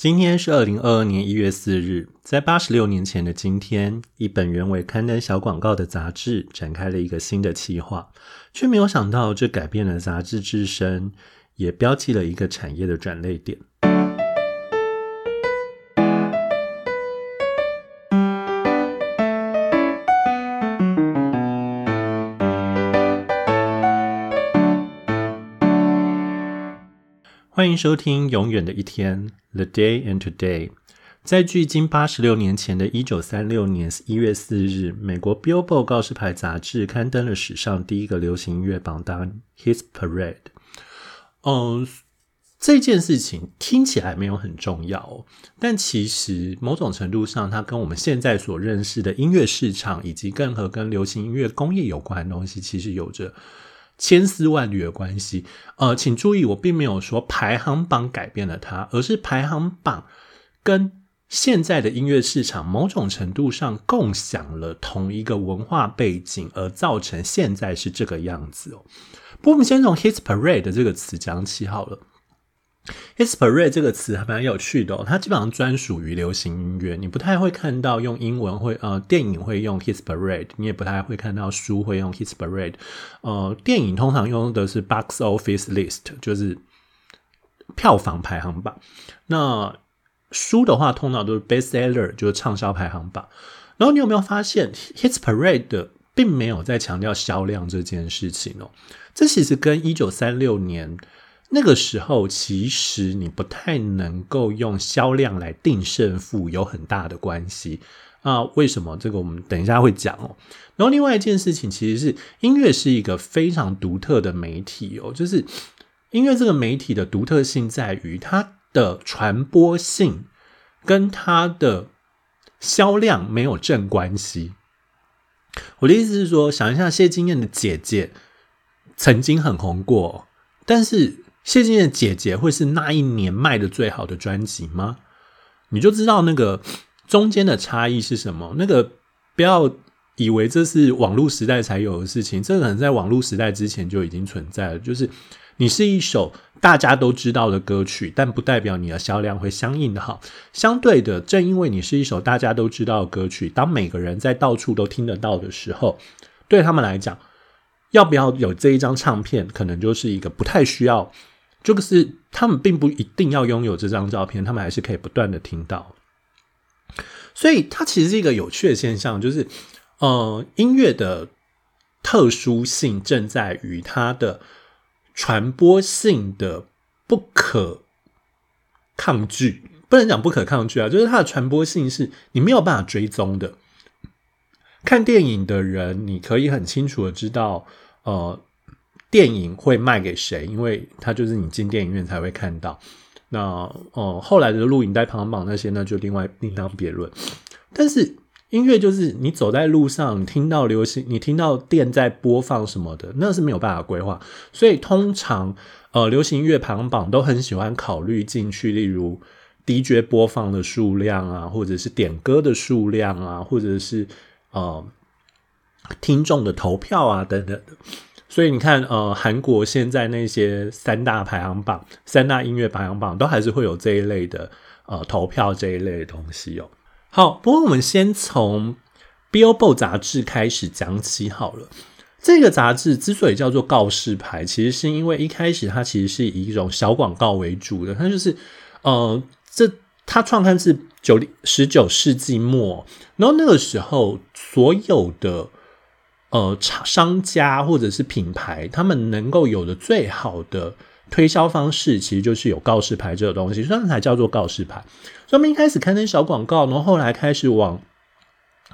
今天是二零二二年一月四日，在八十六年前的今天，一本原为刊登小广告的杂志展开了一个新的企划，却没有想到这改变了杂志自身，也标记了一个产业的转类点。欢迎收听《永远的一天》（The Day and Today）。在距今八十六年前的一九三六年一月四日，美国《Billboard》告示牌杂志刊登了史上第一个流行音乐榜单《Hit Parade》。嗯，这件事情听起来没有很重要，但其实某种程度上，它跟我们现在所认识的音乐市场，以及更和跟流行音乐工业有关的东西，其实有着。千丝万缕的关系，呃，请注意，我并没有说排行榜改变了它，而是排行榜跟现在的音乐市场某种程度上共享了同一个文化背景，而造成现在是这个样子哦。不过，我们先从 “hit parade” 这个词讲起好了。Hit parade 这个词还蛮有趣的哦，它基本上专属于流行音乐，你不太会看到用英文会呃电影会用 hit parade，你也不太会看到书会用 hit parade。呃，电影通常用的是 box office list，就是票房排行榜。那书的话，通常都是 bestseller，就是畅销排行榜。然后你有没有发现 hit parade 并没有在强调销量这件事情哦？这其实跟一九三六年。那个时候，其实你不太能够用销量来定胜负，有很大的关系啊。为什么？这个我们等一下会讲哦。然后另外一件事情，其实是音乐是一个非常独特的媒体哦。就是音乐这个媒体的独特性在于它的传播性跟它的销量没有正关系。我的意思是说，想一下谢金燕的姐姐曾经很红过，但是。谢金燕姐姐会是那一年卖的最好的专辑吗？你就知道那个中间的差异是什么。那个不要以为这是网络时代才有的事情，这可能在网络时代之前就已经存在了。就是你是一首大家都知道的歌曲，但不代表你的销量会相应的好。相对的，正因为你是一首大家都知道的歌曲，当每个人在到处都听得到的时候，对他们来讲，要不要有这一张唱片，可能就是一个不太需要。就是他们并不一定要拥有这张照片，他们还是可以不断的听到。所以它其实是一个有趣的现象，就是呃，音乐的特殊性正在于它的传播性的不可抗拒，不能讲不可抗拒啊，就是它的传播性是你没有办法追踪的。看电影的人，你可以很清楚的知道，呃。电影会卖给谁？因为它就是你进电影院才会看到。那哦，后来的录影带排行榜那些呢，就另外另当别论。但是音乐就是你走在路上，听到流行，你听到店在播放什么的，那是没有办法规划。所以通常呃，流行音乐排行榜都很喜欢考虑进去，例如 DJ 播放的数量啊，或者是点歌的数量啊，或者是呃听众的投票啊等等的。所以你看，呃，韩国现在那些三大排行榜、三大音乐排行榜，都还是会有这一类的呃投票这一类的东西哦。好，不过我们先从《Billboard》杂志开始讲起好了。这个杂志之所以叫做告示牌，其实是因为一开始它其实是以一种小广告为主的。它就是呃，这它创刊是九十九世纪末，然后那个时候所有的。呃，厂商家或者是品牌，他们能够有的最好的推销方式，其实就是有告示牌这个东西，所以才叫做告示牌。所以，我们一开始刊登小广告，然后后来开始往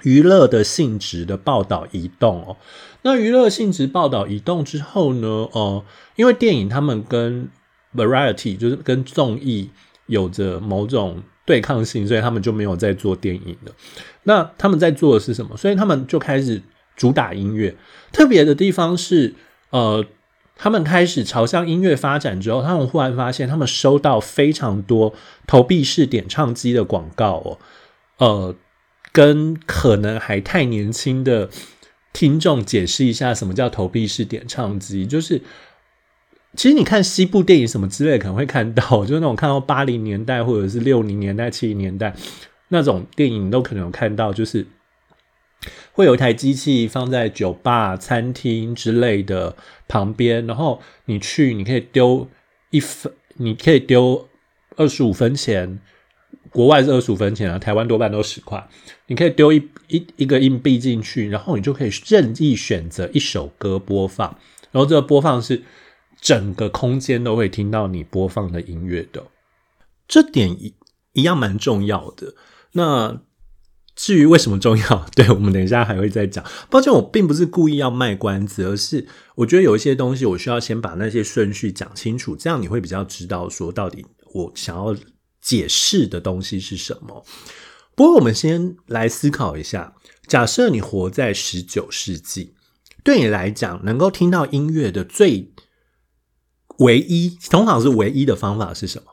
娱乐的性质的报道移动哦。那娱乐性质报道移动之后呢，呃，因为电影他们跟 variety 就是跟综艺有着某种对抗性，所以他们就没有在做电影了。那他们在做的是什么？所以他们就开始。主打音乐，特别的地方是，呃，他们开始朝向音乐发展之后，他们忽然发现，他们收到非常多投币式点唱机的广告哦，呃，跟可能还太年轻的听众解释一下，什么叫投币式点唱机，就是其实你看西部电影什么之类，可能会看到，就是那种看到八零年代或者是六零年代、七零年代那种电影，都可能有看到，就是会有一台机器放在酒吧、餐厅之类的旁边，然后你去，你可以丢一分，你可以丢二十五分钱，国外是二十五分钱啊，台湾多半都十块，你可以丢一一一个硬币进去，然后你就可以任意选择一首歌播放，然后这个播放是。整个空间都会听到你播放的音乐的，这点一一样蛮重要的。那至于为什么重要，对我们等一下还会再讲。抱歉，我并不是故意要卖关子，而是我觉得有一些东西我需要先把那些顺序讲清楚，这样你会比较知道说到底我想要解释的东西是什么。不过，我们先来思考一下：假设你活在十九世纪，对你来讲，能够听到音乐的最唯一，通常是唯一的方法是什么？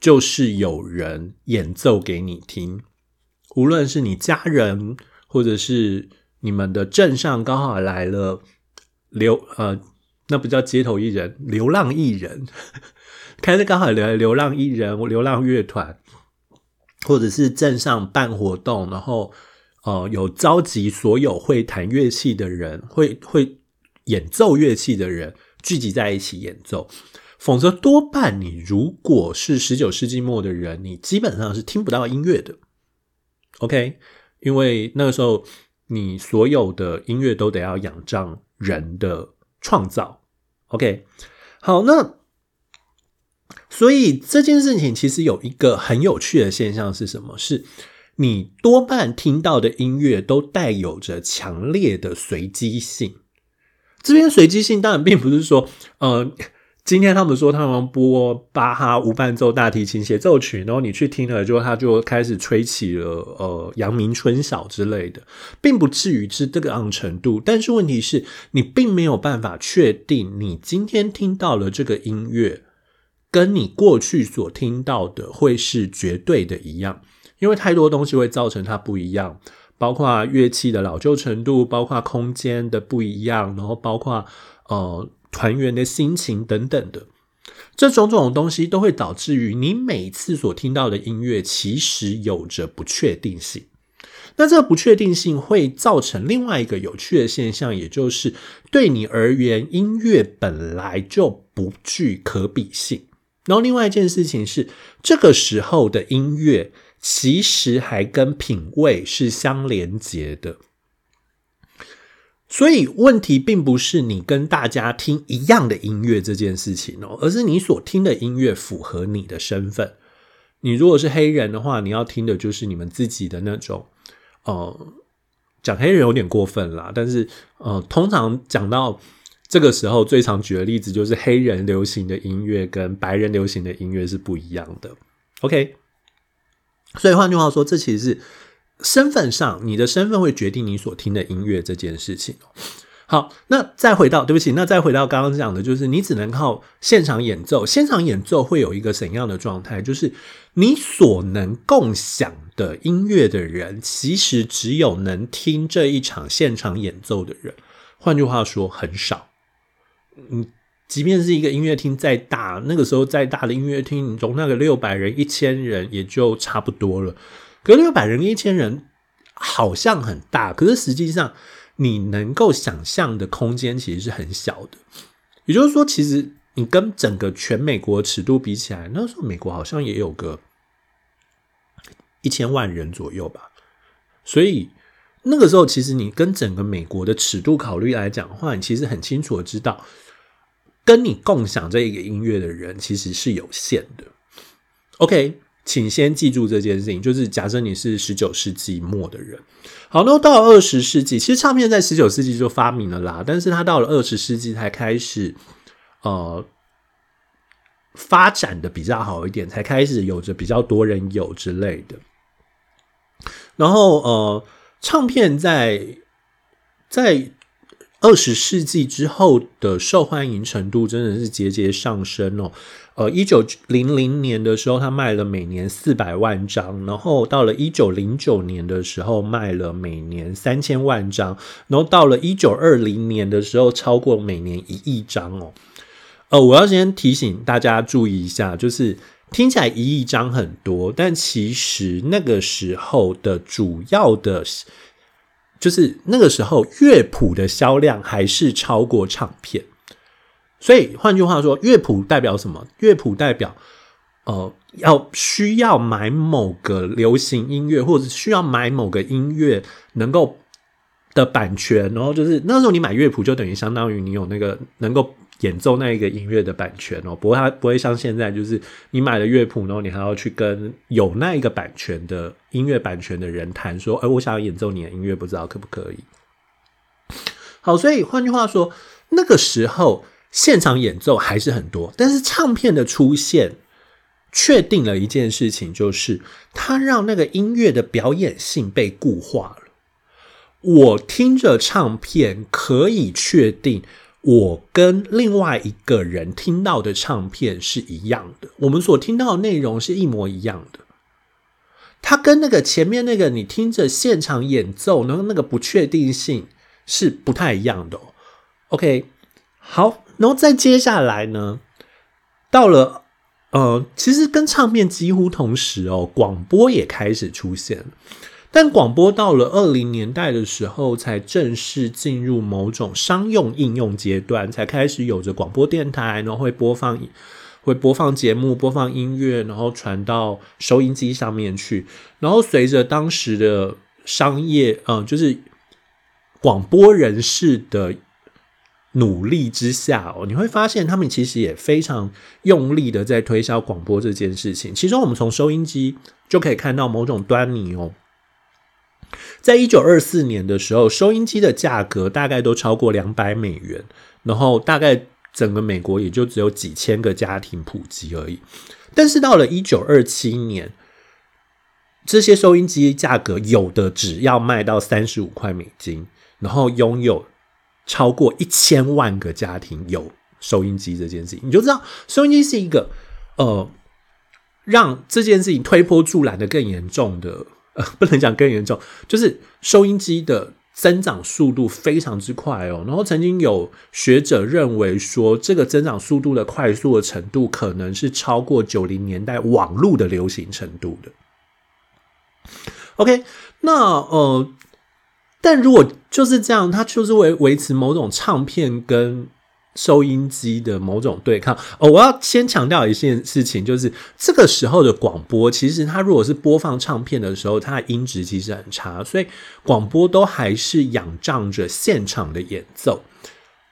就是有人演奏给你听。无论是你家人，或者是你们的镇上刚好来了流呃，那不叫街头艺人，流浪艺人，开始刚好来流浪艺人、流浪乐团，或者是镇上办活动，然后呃有召集所有会弹乐器的人，会会演奏乐器的人。聚集在一起演奏，否则多半你如果是十九世纪末的人，你基本上是听不到音乐的。OK，因为那个时候你所有的音乐都得要仰仗人的创造。OK，好，那所以这件事情其实有一个很有趣的现象是什么？是你多半听到的音乐都带有着强烈的随机性。这边随机性当然并不是说，呃，今天他们说他们播巴哈无伴奏大提琴协奏曲，然后你去听了之后，他就开始吹起了呃阳明春晓之类的，并不至于是这个样程度。但是问题是你并没有办法确定你今天听到了这个音乐，跟你过去所听到的会是绝对的一样，因为太多东西会造成它不一样。包括乐器的老旧程度，包括空间的不一样，然后包括呃团员的心情等等的，这种种东西都会导致于你每次所听到的音乐其实有着不确定性。那这个不确定性会造成另外一个有趣的现象，也就是对你而言，音乐本来就不具可比性。然后另外一件事情是，这个时候的音乐。其实还跟品味是相连接的，所以问题并不是你跟大家听一样的音乐这件事情哦，而是你所听的音乐符合你的身份。你如果是黑人的话，你要听的就是你们自己的那种，呃，讲黑人有点过分啦，但是呃，通常讲到这个时候，最常举的例子就是黑人流行的音乐跟白人流行的音乐是不一样的。OK。所以换句话说，这其实是身份上，你的身份会决定你所听的音乐这件事情。好，那再回到，对不起，那再回到刚刚讲的，就是你只能靠现场演奏。现场演奏会有一个怎样的状态？就是你所能共享的音乐的人，其实只有能听这一场现场演奏的人。换句话说，很少。嗯。即便是一个音乐厅再大，那个时候再大的音乐厅容纳个六百人、一千人也就差不多了。可六百人、一千人好像很大，可是实际上你能够想象的空间其实是很小的。也就是说，其实你跟整个全美国尺度比起来，那时候美国好像也有个一千万人左右吧。所以那个时候，其实你跟整个美国的尺度考虑来讲的话，你其实很清楚的知道。跟你共享这一个音乐的人其实是有限的。OK，请先记住这件事情，就是假设你是十九世纪末的人，好，那到了二十世纪，其实唱片在十九世纪就发明了啦，但是它到了二十世纪才开始呃发展的比较好一点，才开始有着比较多人有之类的。然后呃，唱片在在。二十世纪之后的受欢迎程度真的是节节上升哦。呃，一九零零年的时候，它卖了每年四百万张，然后到了一九零九年的时候，卖了每年三千万张，然后到了一九二零年的时候，超过每年一亿张哦。呃，我要先提醒大家注意一下，就是听起来一亿张很多，但其实那个时候的主要的，就是那个时候乐谱的销量还是超过唱片。所以换句话说，乐谱代表什么？乐谱代表呃，要需要买某个流行音乐，或者需要买某个音乐能够的版权，然后就是那时候你买乐谱，就等于相当于你有那个能够。演奏那一个音乐的版权哦，不过它不会像现在，就是你买了乐谱，然后你还要去跟有那一个版权的音乐版权的人谈说，哎，我想要演奏你的音乐，不知道可不可以？好，所以换句话说，那个时候现场演奏还是很多，但是唱片的出现确定了一件事情，就是它让那个音乐的表演性被固化了。我听着唱片可以确定。我跟另外一个人听到的唱片是一样的，我们所听到的内容是一模一样的。它跟那个前面那个你听着现场演奏，然后那个不确定性是不太一样的。OK，好，然后再接下来呢，到了呃，其实跟唱片几乎同时哦，广播也开始出现。但广播到了二零年代的时候，才正式进入某种商用应用阶段，才开始有着广播电台，然后会播放会播放节目、播放音乐，然后传到收音机上面去。然后随着当时的商业，嗯，就是广播人士的努力之下哦，你会发现他们其实也非常用力的在推销广播这件事情。其中，我们从收音机就可以看到某种端倪哦。在一九二四年的时候，收音机的价格大概都超过两百美元，然后大概整个美国也就只有几千个家庭普及而已。但是到了一九二七年，这些收音机价格有的只要卖到三十五块美金，然后拥有超过一千万个家庭有收音机这件事情，你就知道收音机是一个呃，让这件事情推波助澜的更严重的。呃，不能讲更严重，就是收音机的增长速度非常之快哦。然后曾经有学者认为说，这个增长速度的快速的程度，可能是超过九零年代网络的流行程度的。OK，那呃，但如果就是这样，它就是维维持某种唱片跟。收音机的某种对抗哦，我要先强调一件事情，就是这个时候的广播，其实它如果是播放唱片的时候，它的音质其实很差，所以广播都还是仰仗着现场的演奏。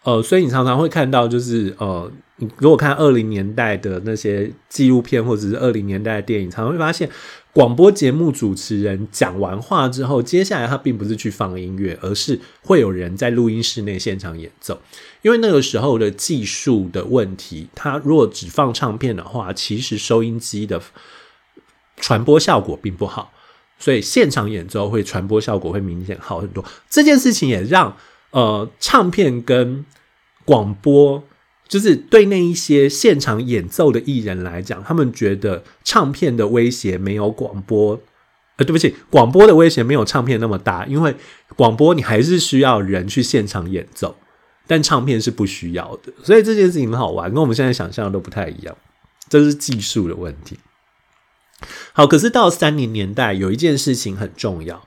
呃，所以你常常会看到，就是呃，你如果看二零年代的那些纪录片，或者是二零年代的电影，常常会发现。广播节目主持人讲完话之后，接下来他并不是去放音乐，而是会有人在录音室内现场演奏。因为那个时候的技术的问题，他如果只放唱片的话，其实收音机的传播效果并不好，所以现场演奏会传播效果会明显好很多。这件事情也让呃唱片跟广播。就是对那一些现场演奏的艺人来讲，他们觉得唱片的威胁没有广播，呃，对不起，广播的威胁没有唱片那么大，因为广播你还是需要人去现场演奏，但唱片是不需要的，所以这件事情很好玩，跟我们现在想象的都不太一样，这是技术的问题。好，可是到三零年代，有一件事情很重要，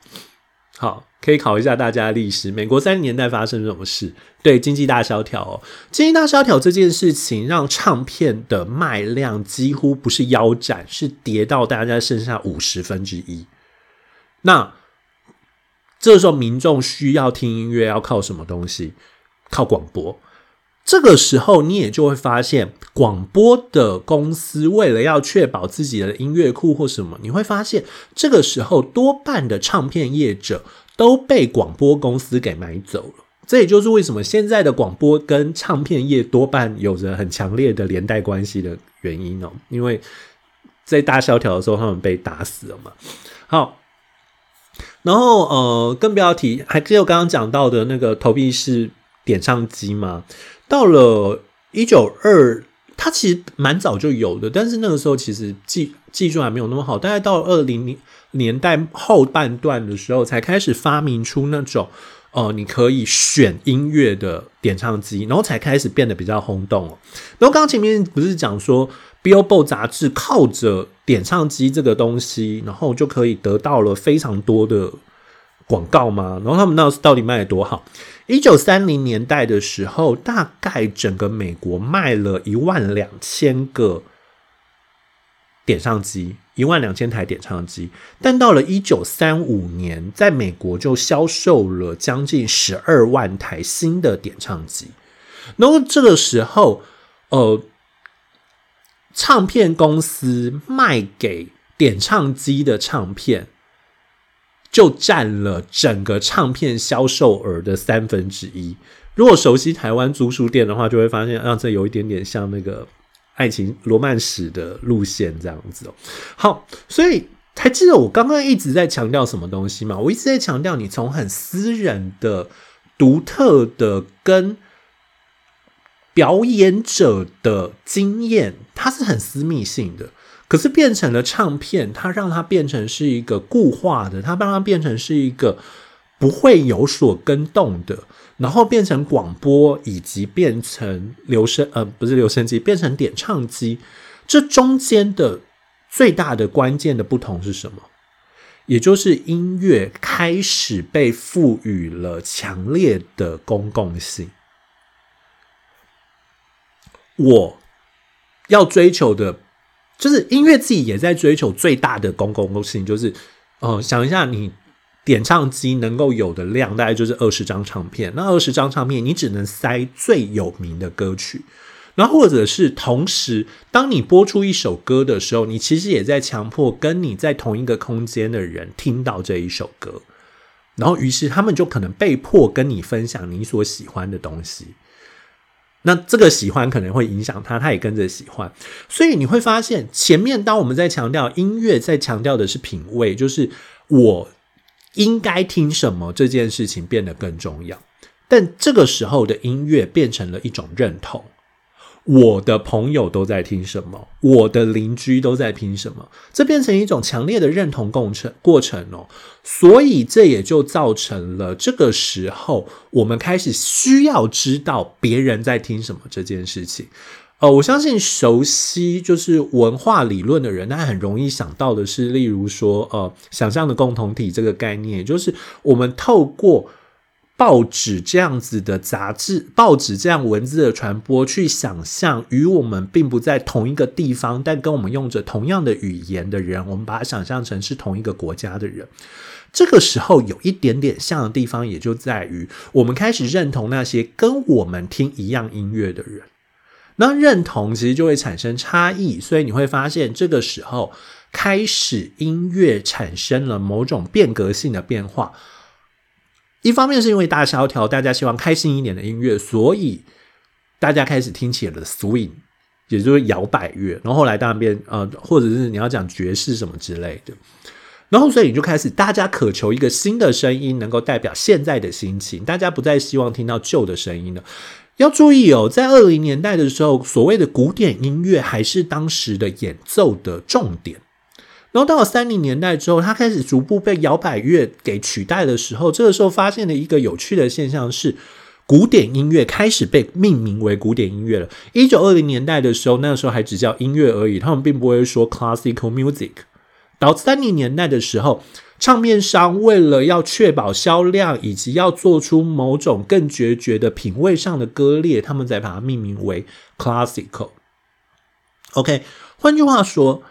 好。可以考一下大家的历史。美国三十年代发生什么事？对，经济大萧条哦。经济大萧条这件事情让唱片的卖量几乎不是腰斩，是跌到大家剩下五十分之一。那这时候民众需要听音乐，要靠什么东西？靠广播。这个时候你也就会发现，广播的公司为了要确保自己的音乐库或什么，你会发现这个时候多半的唱片业者。都被广播公司给买走了，这也就是为什么现在的广播跟唱片业多半有着很强烈的连带关系的原因哦。因为在大萧条的时候，他们被打死了嘛。好，然后呃，更不要提，还只有刚刚讲到的那个投币式点唱机嘛。到了一九二，它其实蛮早就有的，但是那个时候其实技技术还没有那么好。大概到二零。年代后半段的时候，才开始发明出那种哦，你可以选音乐的点唱机，然后才开始变得比较轰动哦。然后刚前面不是讲说，Billboard 杂志靠着点唱机这个东西，然后就可以得到了非常多的广告吗？然后他们那到底卖的多好？一九三零年代的时候，大概整个美国卖了一万两千个点唱机。一万两千台点唱机，但到了一九三五年，在美国就销售了将近十二万台新的点唱机。然后这个时候，呃，唱片公司卖给点唱机的唱片，就占了整个唱片销售额的三分之一。如果熟悉台湾租书店的话，就会发现，啊这有一点点像那个。爱情罗曼史的路线这样子哦，好，所以还记得我刚刚一直在强调什么东西吗？我一直在强调，你从很私人的、独特的跟表演者的经验，它是很私密性的，可是变成了唱片，它让它变成是一个固化的，它让它变成是一个不会有所跟动的。然后变成广播，以及变成留声，呃，不是留声机，变成点唱机，这中间的最大的关键的不同是什么？也就是音乐开始被赋予了强烈的公共性。我要追求的，就是音乐自己也在追求最大的公共性，就是，呃，想一下你。点唱机能够有的量大概就是二十张唱片，那二十张唱片你只能塞最有名的歌曲，然后或者是同时，当你播出一首歌的时候，你其实也在强迫跟你在同一个空间的人听到这一首歌，然后于是他们就可能被迫跟你分享你所喜欢的东西，那这个喜欢可能会影响他，他也跟着喜欢，所以你会发现前面当我们在强调音乐，在强调的是品味，就是我。应该听什么这件事情变得更重要，但这个时候的音乐变成了一种认同。我的朋友都在听什么，我的邻居都在听什么，这变成一种强烈的认同共程过程哦。所以这也就造成了这个时候我们开始需要知道别人在听什么这件事情。呃，我相信熟悉就是文化理论的人，他很容易想到的是，例如说，呃，想象的共同体这个概念，就是我们透过报纸这样子的杂志、报纸这样文字的传播，去想象与我们并不在同一个地方，但跟我们用着同样的语言的人，我们把它想象成是同一个国家的人。这个时候有一点点像的地方，也就在于我们开始认同那些跟我们听一样音乐的人。那认同其实就会产生差异，所以你会发现这个时候开始音乐产生了某种变革性的变化。一方面是因为大萧条，大家希望开心一点的音乐，所以大家开始听起了 swing，也就是摇摆乐。然后后来当然变呃，或者是你要讲爵士什么之类的。然后所以你就开始大家渴求一个新的声音，能够代表现在的心情。大家不再希望听到旧的声音了。要注意哦，在二零年代的时候，所谓的古典音乐还是当时的演奏的重点。然后到了三零年代之后，它开始逐步被摇摆乐给取代的时候，这个时候发现了一个有趣的现象是，古典音乐开始被命名为古典音乐了。一九二零年代的时候，那个时候还只叫音乐而已，他们并不会说 classical music。到三零年代的时候。唱片商为了要确保销量，以及要做出某种更决绝的品味上的割裂，他们才把它命名为 classical。OK，换句话说，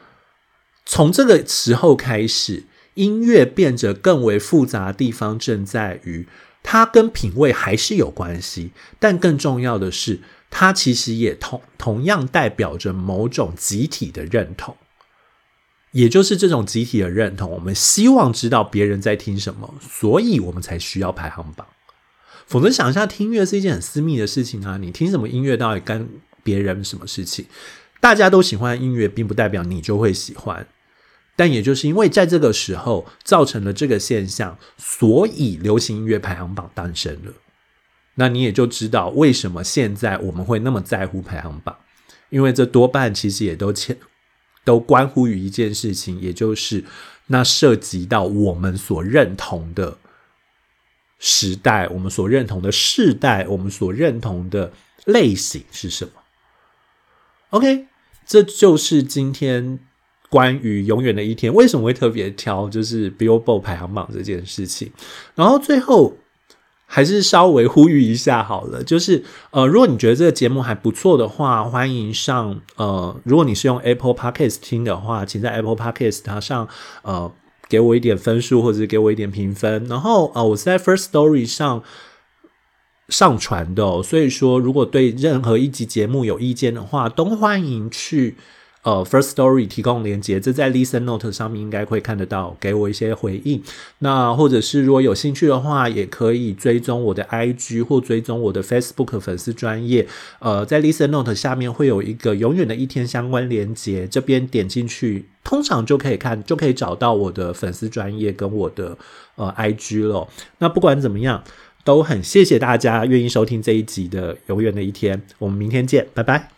从这个时候开始，音乐变得更为复杂的地方正在于，它跟品味还是有关系，但更重要的是，它其实也同同样代表着某种集体的认同。也就是这种集体的认同，我们希望知道别人在听什么，所以我们才需要排行榜。否则，想一下，听音乐是一件很私密的事情啊！你听什么音乐，到底干别人什么事情？大家都喜欢音乐，并不代表你就会喜欢。但也就是因为在这个时候造成了这个现象，所以流行音乐排行榜诞生了。那你也就知道为什么现在我们会那么在乎排行榜，因为这多半其实也都牵。都关乎于一件事情，也就是那涉及到我们所认同的时代，我们所认同的世代，我们所认同的类型是什么？OK，这就是今天关于永远的一天为什么会特别挑，就是 Billboard 排行榜这件事情。然后最后还是稍微呼吁一下好了，就是呃，如果你觉得这个节目还不错的话，欢迎上呃，如果你是用 Apple Podcast 听的话，请在 Apple Podcast 它上呃。给我一点分数，或者给我一点评分。然后啊，我是在 First Story 上上传的，所以说如果对任何一集节目有意见的话，都欢迎去。呃，First Story 提供连接，这在 Listen Note 上面应该会看得到，给我一些回应。那或者是如果有兴趣的话，也可以追踪我的 IG 或追踪我的 Facebook 粉丝专业。呃，在 Listen Note 下面会有一个永远的一天相关连接，这边点进去，通常就可以看，就可以找到我的粉丝专业跟我的呃 IG 了。那不管怎么样，都很谢谢大家愿意收听这一集的永远的一天，我们明天见，拜拜。